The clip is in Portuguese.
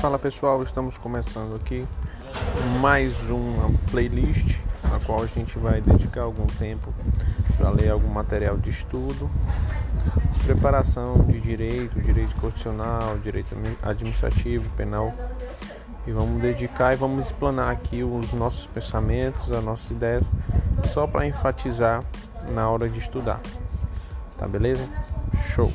Fala pessoal, estamos começando aqui mais uma playlist na qual a gente vai dedicar algum tempo para ler algum material de estudo, preparação de direito, direito constitucional, direito administrativo, penal. E vamos dedicar e vamos explanar aqui os nossos pensamentos, as nossas ideias, só para enfatizar na hora de estudar. Tá beleza? Show!